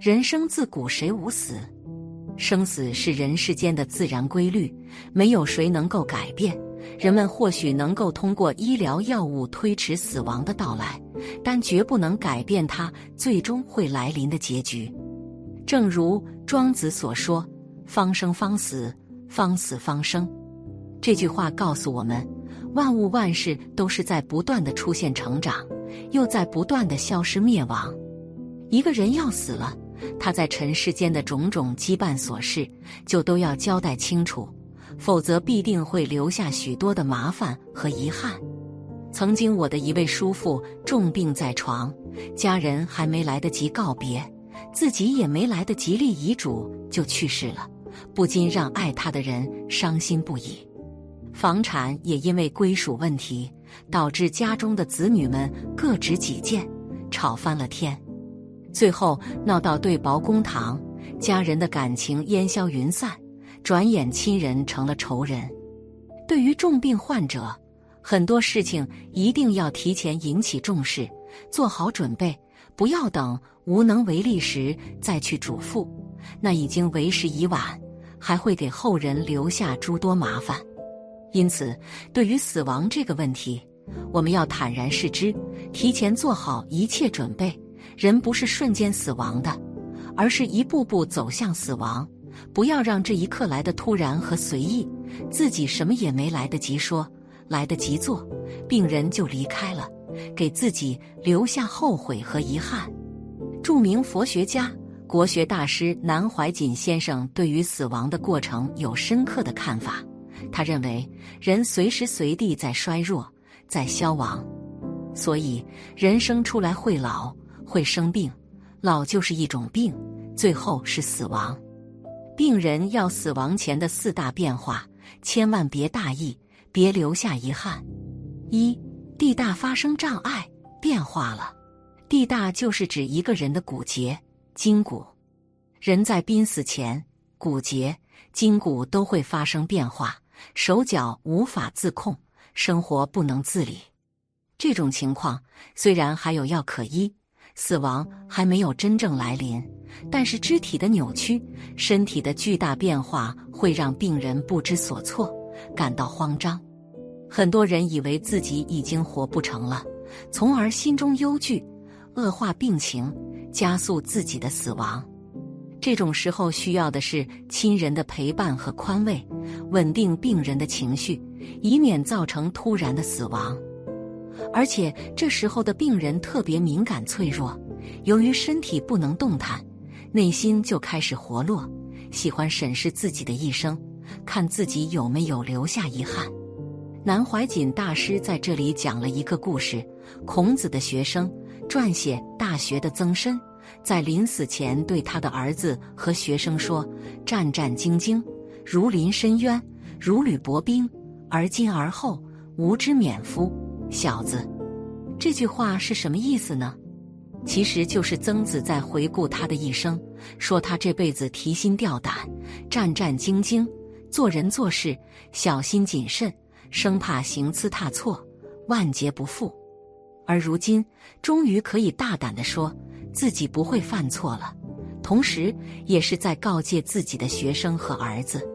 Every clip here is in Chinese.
人生自古谁无死？生死是人世间的自然规律，没有谁能够改变。人们或许能够通过医疗药物推迟死亡的到来，但绝不能改变它最终会来临的结局。正如庄子所说：“方生方死，方死方生。”这句话告诉我们，万物万事都是在不断的出现、成长，又在不断的消失、灭亡。一个人要死了。他在尘世间的种种羁绊琐事，就都要交代清楚，否则必定会留下许多的麻烦和遗憾。曾经我的一位叔父重病在床，家人还没来得及告别，自己也没来得及立遗嘱就去世了，不禁让爱他的人伤心不已。房产也因为归属问题，导致家中的子女们各执己见，吵翻了天。最后闹到对簿公堂，家人的感情烟消云散，转眼亲人成了仇人。对于重病患者，很多事情一定要提前引起重视，做好准备，不要等无能为力时再去嘱咐，那已经为时已晚，还会给后人留下诸多麻烦。因此，对于死亡这个问题，我们要坦然视之，提前做好一切准备。人不是瞬间死亡的，而是一步步走向死亡。不要让这一刻来的突然和随意，自己什么也没来得及说，来得及做，病人就离开了，给自己留下后悔和遗憾。著名佛学家、国学大师南怀瑾先生对于死亡的过程有深刻的看法。他认为，人随时随地在衰弱，在消亡，所以人生出来会老。会生病，老就是一种病，最后是死亡。病人要死亡前的四大变化，千万别大意，别留下遗憾。一，地大发生障碍，变化了。地大就是指一个人的骨节、筋骨。人在濒死前，骨节、筋骨都会发生变化，手脚无法自控，生活不能自理。这种情况虽然还有药可医。死亡还没有真正来临，但是肢体的扭曲、身体的巨大变化会让病人不知所措，感到慌张。很多人以为自己已经活不成了，从而心中忧惧，恶化病情，加速自己的死亡。这种时候需要的是亲人的陪伴和宽慰，稳定病人的情绪，以免造成突然的死亡。而且这时候的病人特别敏感脆弱，由于身体不能动弹，内心就开始活络，喜欢审视自己的一生，看自己有没有留下遗憾。南怀瑾大师在这里讲了一个故事：孔子的学生撰写《大学》的曾参，在临死前对他的儿子和学生说：“战战兢兢，如临深渊，如履薄冰，而今而后，吾之免夫？”小子，这句话是什么意思呢？其实就是曾子在回顾他的一生，说他这辈子提心吊胆、战战兢兢，做人做事小心谨慎，生怕行差踏错，万劫不复。而如今终于可以大胆地说自己不会犯错了，同时也是在告诫自己的学生和儿子，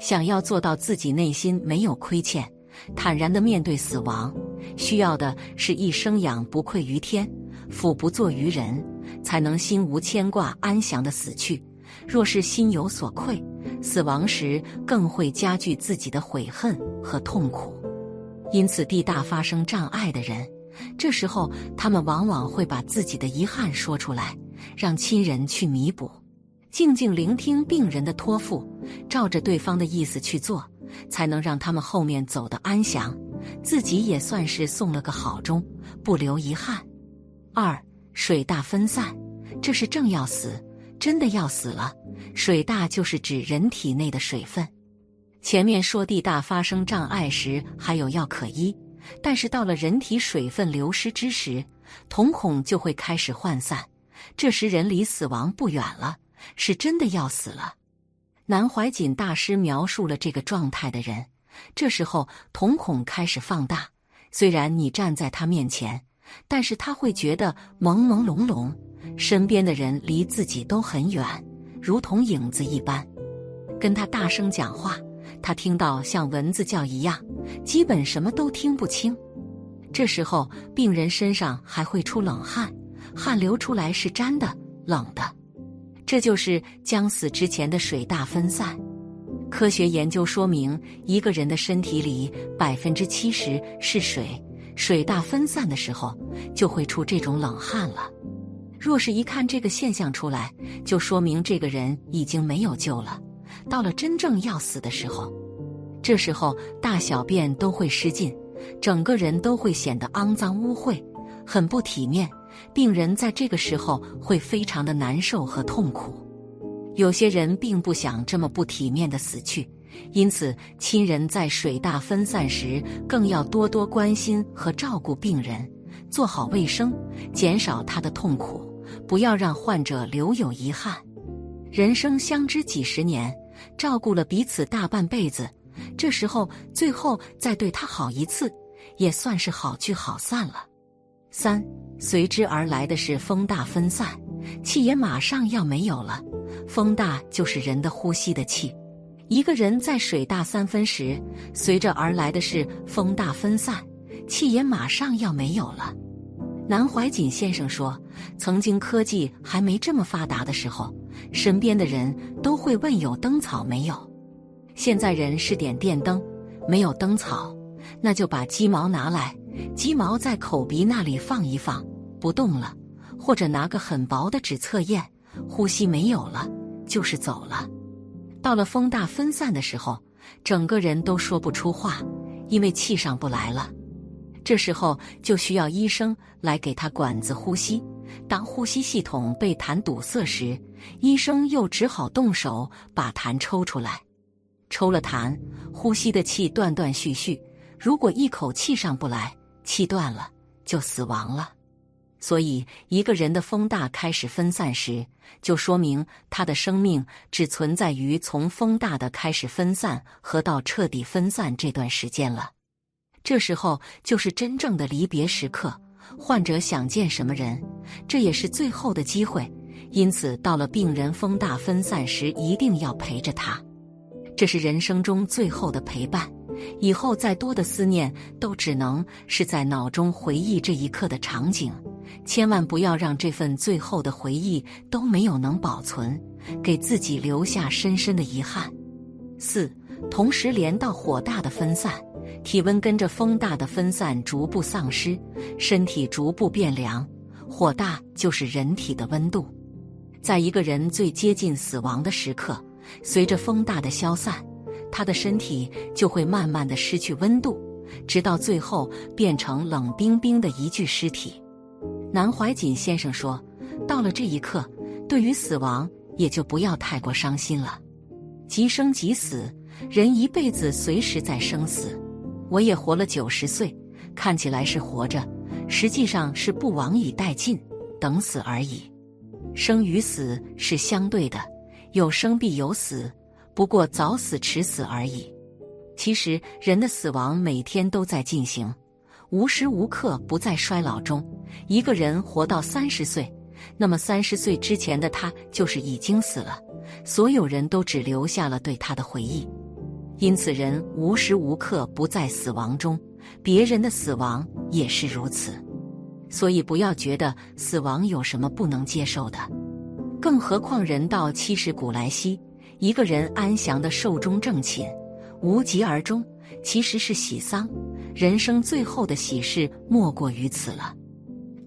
想要做到自己内心没有亏欠。坦然的面对死亡，需要的是一生养不愧于天，俯不作于人，才能心无牵挂、安详的死去。若是心有所愧，死亡时更会加剧自己的悔恨和痛苦。因此，地大发生障碍的人，这时候他们往往会把自己的遗憾说出来，让亲人去弥补。静静聆听病人的托付，照着对方的意思去做。才能让他们后面走得安详，自己也算是送了个好钟，不留遗憾。二水大分散，这是正要死，真的要死了。水大就是指人体内的水分。前面说地大发生障碍时还有药可医，但是到了人体水分流失之时，瞳孔就会开始涣散，这时人离死亡不远了，是真的要死了。南怀瑾大师描述了这个状态的人，这时候瞳孔开始放大。虽然你站在他面前，但是他会觉得朦朦胧胧，身边的人离自己都很远，如同影子一般。跟他大声讲话，他听到像蚊子叫一样，基本什么都听不清。这时候，病人身上还会出冷汗，汗流出来是粘的、冷的，这就是将死之前的水大分散。科学研究说明，一个人的身体里百分之七十是水，水大分散的时候就会出这种冷汗了。若是一看这个现象出来，就说明这个人已经没有救了。到了真正要死的时候，这时候大小便都会失禁，整个人都会显得肮脏污秽，很不体面。病人在这个时候会非常的难受和痛苦。有些人并不想这么不体面的死去，因此亲人在水大分散时，更要多多关心和照顾病人，做好卫生，减少他的痛苦，不要让患者留有遗憾。人生相知几十年，照顾了彼此大半辈子，这时候最后再对他好一次，也算是好聚好散了。三，随之而来的是风大分散，气也马上要没有了。风大就是人的呼吸的气，一个人在水大三分时，随着而来的是风大分散，气也马上要没有了。南怀瑾先生说，曾经科技还没这么发达的时候，身边的人都会问有灯草没有。现在人是点电灯，没有灯草，那就把鸡毛拿来，鸡毛在口鼻那里放一放，不动了，或者拿个很薄的纸测验。呼吸没有了，就是走了。到了风大分散的时候，整个人都说不出话，因为气上不来了。这时候就需要医生来给他管子呼吸。当呼吸系统被痰堵塞时，医生又只好动手把痰抽出来。抽了痰，呼吸的气断断续续。如果一口气上不来，气断了，就死亡了。所以，一个人的风大开始分散时，就说明他的生命只存在于从风大的开始分散和到彻底分散这段时间了。这时候就是真正的离别时刻，患者想见什么人，这也是最后的机会。因此，到了病人风大分散时，一定要陪着他，这是人生中最后的陪伴。以后再多的思念，都只能是在脑中回忆这一刻的场景。千万不要让这份最后的回忆都没有能保存，给自己留下深深的遗憾。四，同时连到火大的分散，体温跟着风大的分散逐步丧失，身体逐步变凉。火大就是人体的温度，在一个人最接近死亡的时刻，随着风大的消散，他的身体就会慢慢的失去温度，直到最后变成冷冰冰的一具尸体。南怀瑾先生说：“到了这一刻，对于死亡也就不要太过伤心了。即生即死，人一辈子随时在生死。我也活了九十岁，看起来是活着，实际上是不往以待尽，等死而已。生与死是相对的，有生必有死，不过早死迟死而已。其实人的死亡每天都在进行。”无时无刻不在衰老中。一个人活到三十岁，那么三十岁之前的他就是已经死了。所有人都只留下了对他的回忆。因此，人无时无刻不在死亡中，别人的死亡也是如此。所以，不要觉得死亡有什么不能接受的。更何况，人到七十古来稀，一个人安详的寿终正寝，无疾而终，其实是喜丧。人生最后的喜事莫过于此了。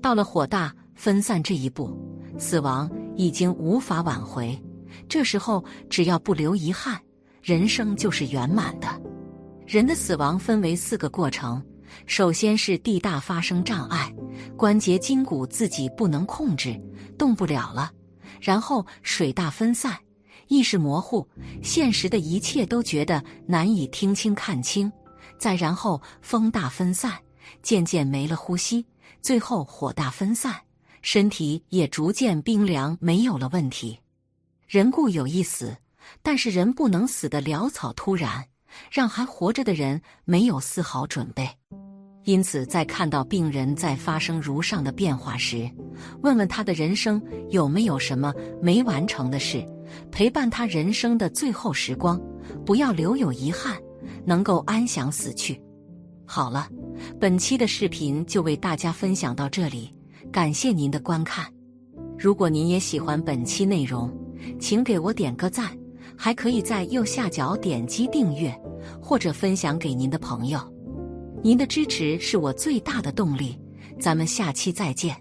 到了火大分散这一步，死亡已经无法挽回。这时候只要不留遗憾，人生就是圆满的。人的死亡分为四个过程：首先是地大发生障碍，关节筋骨自己不能控制，动不了了；然后水大分散，意识模糊，现实的一切都觉得难以听清看清。再然后，风大分散，渐渐没了呼吸；最后火大分散，身体也逐渐冰凉，没有了问题。人固有一死，但是人不能死得潦草突然，让还活着的人没有丝毫准备。因此，在看到病人在发生如上的变化时，问问他的人生有没有什么没完成的事，陪伴他人生的最后时光，不要留有遗憾，能够安详死去。好了，本期的视频就为大家分享到这里，感谢您的观看。如果您也喜欢本期内容，请给我点个赞，还可以在右下角点击订阅或者分享给您的朋友。您的支持是我最大的动力，咱们下期再见。